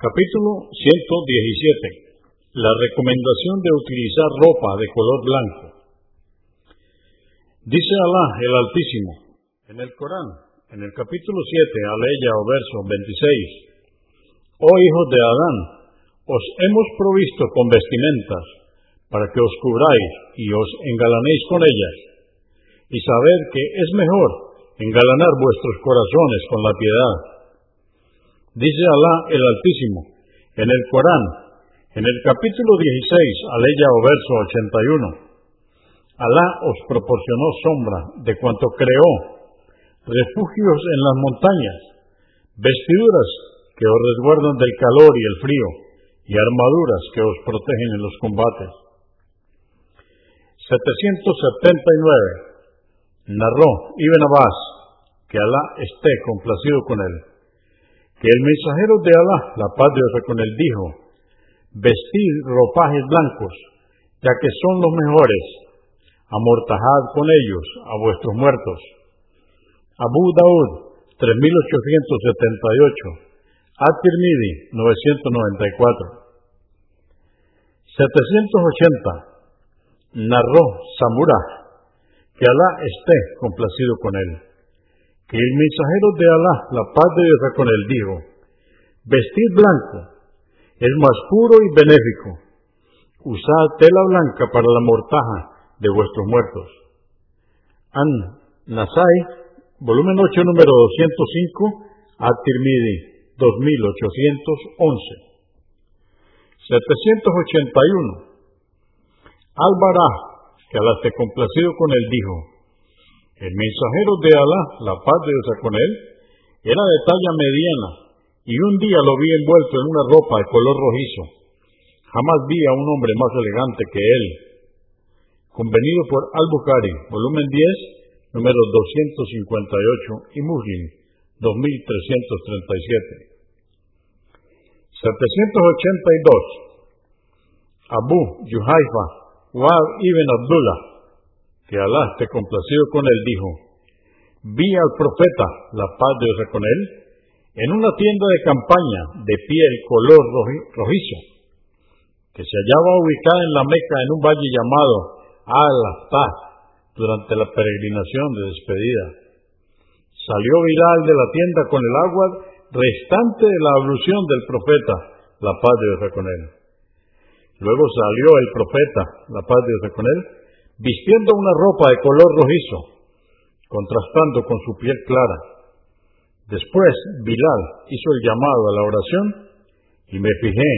Capítulo 117. La recomendación de utilizar ropa de color blanco. Dice Alá el Altísimo en el Corán, en el capítulo 7, aleya o verso 26. Oh hijos de Adán, os hemos provisto con vestimentas para que os cubráis y os engalanéis con ellas, y saber que es mejor engalanar vuestros corazones con la piedad Dice Alá el Altísimo en el Corán, en el capítulo 16, aleya o verso 81. Alá os proporcionó sombra de cuanto creó, refugios en las montañas, vestiduras que os resguardan del calor y el frío, y armaduras que os protegen en los combates. 779. Narró Ibn Abbas, que Alá esté complacido con él que el mensajero de Alá, la paz de Dios con él, dijo, vestir ropajes blancos, ya que son los mejores, amortajad con ellos a vuestros muertos. Abu Daud, 3878, At-Tirmidhi, 994. 780. Narró Samurah, que Alá esté complacido con él que el mensajero de Alá, la paz de Dios con él, dijo, vestir blanco es más puro y benéfico. Usad tela blanca para la mortaja de vuestros muertos. An Nasai, volumen 8, número 205, At-Tirmidhi, 2811. 781. Al-Barah, que Alá esté complacido con él, dijo, el mensajero de Alá, la paz de Dios con él, era de talla mediana y un día lo vi envuelto en una ropa de color rojizo. Jamás vi a un hombre más elegante que él. Convenido por Al-Bukhari, volumen 10, número 258 y Muslim, 2337. 782. Abu Yuhaifa, Wab ibn Abdullah, que Alá esté complacido con él, dijo, vi al profeta, la paz de Dios con él, en una tienda de campaña de piel color rojizo, que se hallaba ubicada en la Meca en un valle llamado Al-Aftah, durante la peregrinación de despedida. Salió Bilal de la tienda con el agua restante de la ablución del profeta, la paz de Dios con él. Luego salió el profeta, la paz de Dios con él, vistiendo una ropa de color rojizo, contrastando con su piel clara. Después Bilal hizo el llamado a la oración y me fijé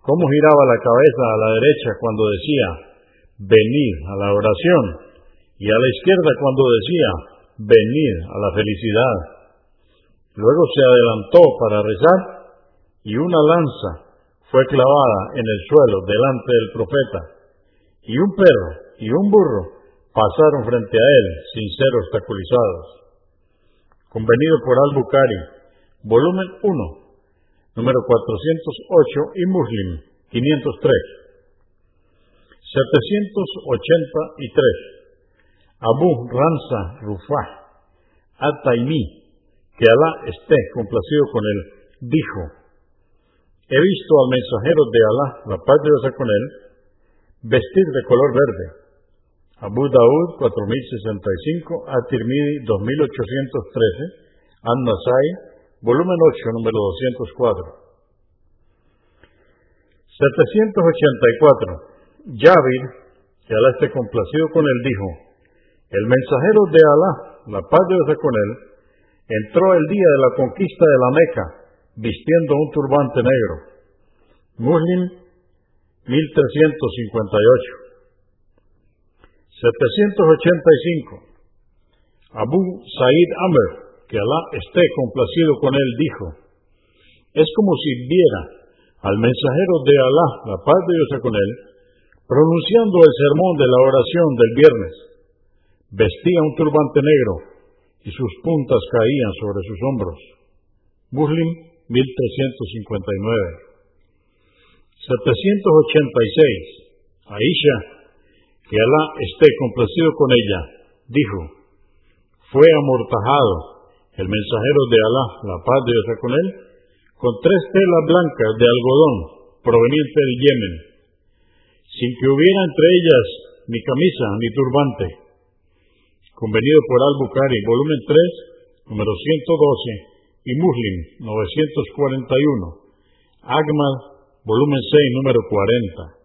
cómo giraba la cabeza a la derecha cuando decía, venid a la oración, y a la izquierda cuando decía, venid a la felicidad. Luego se adelantó para rezar y una lanza fue clavada en el suelo delante del profeta, y un perro y un burro pasaron frente a él sin ser obstaculizados. Convenido por Al-Bukhari, volumen 1, número 408 y Muslim 503. 783. Abu Ranza Rufah At-Taimi, que Alá esté complacido con él, dijo, he visto al mensajero de Alá, la paz de Dios con él, vestir de color verde, Abu Daud 4065, At-Tirmidhi 2813, An-Nasai, volumen 8, número 204. 784. Yavir, que Alá esté complacido con él, dijo, el mensajero de Alá, la paz de Dios con él, entró el día de la conquista de la Meca, vistiendo un turbante negro. Muslim 1358. 785. Abu Said Amr, que Alá esté complacido con él, dijo, es como si viera al mensajero de Alá, la paz de Dios con él, pronunciando el sermón de la oración del viernes. Vestía un turbante negro y sus puntas caían sobre sus hombros. Muslim 1359. 786. Aisha que Alá esté complacido con ella, dijo, fue amortajado el mensajero de Alá, la paz de Dios con él, con tres telas blancas de algodón proveniente del Yemen, sin que hubiera entre ellas ni camisa ni turbante. Convenido por Al-Bukhari, volumen 3, número 112, y Muslim, 941. Agma, volumen 6, número 40.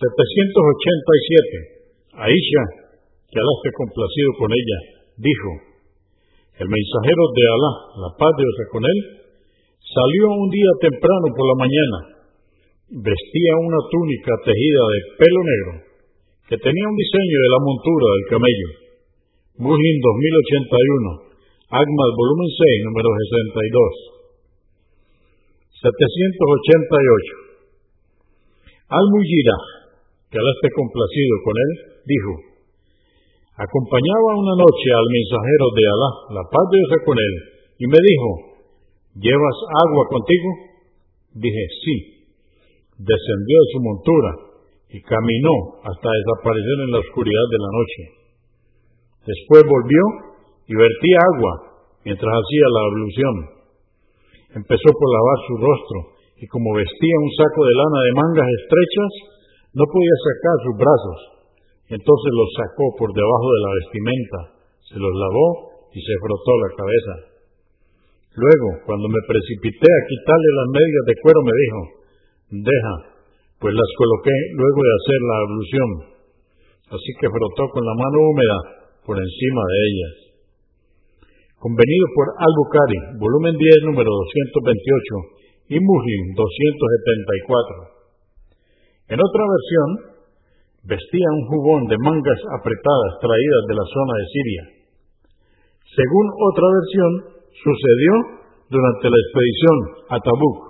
787. Aisha, que Alá esté complacido con ella, dijo, el mensajero de Alá, la paz de Dios con él, salió un día temprano por la mañana, vestía una túnica tejida de pelo negro, que tenía un diseño de la montura del camello. Muslim 2081, Agmas volumen 6, número 62. 788. Al-Mujira, que Alá esté complacido con él, dijo, acompañaba una noche al mensajero de Alá, la paz de Dios con él, y me dijo, ¿llevas agua contigo? Dije, sí. Descendió de su montura y caminó hasta desaparecer en la oscuridad de la noche. Después volvió y vertía agua mientras hacía la ablución. Empezó por lavar su rostro y como vestía un saco de lana de mangas estrechas, no podía sacar sus brazos. Entonces los sacó por debajo de la vestimenta, se los lavó y se frotó la cabeza. Luego, cuando me precipité a quitarle las medias de cuero, me dijo, deja, pues las coloqué luego de hacer la ablución. Así que frotó con la mano húmeda por encima de ellas. Convenido por Al-Bukhari, volumen 10, número 228, y Muslim 274. En otra versión, vestía un jubón de mangas apretadas traídas de la zona de Siria. Según otra versión, sucedió durante la expedición a Tabuk.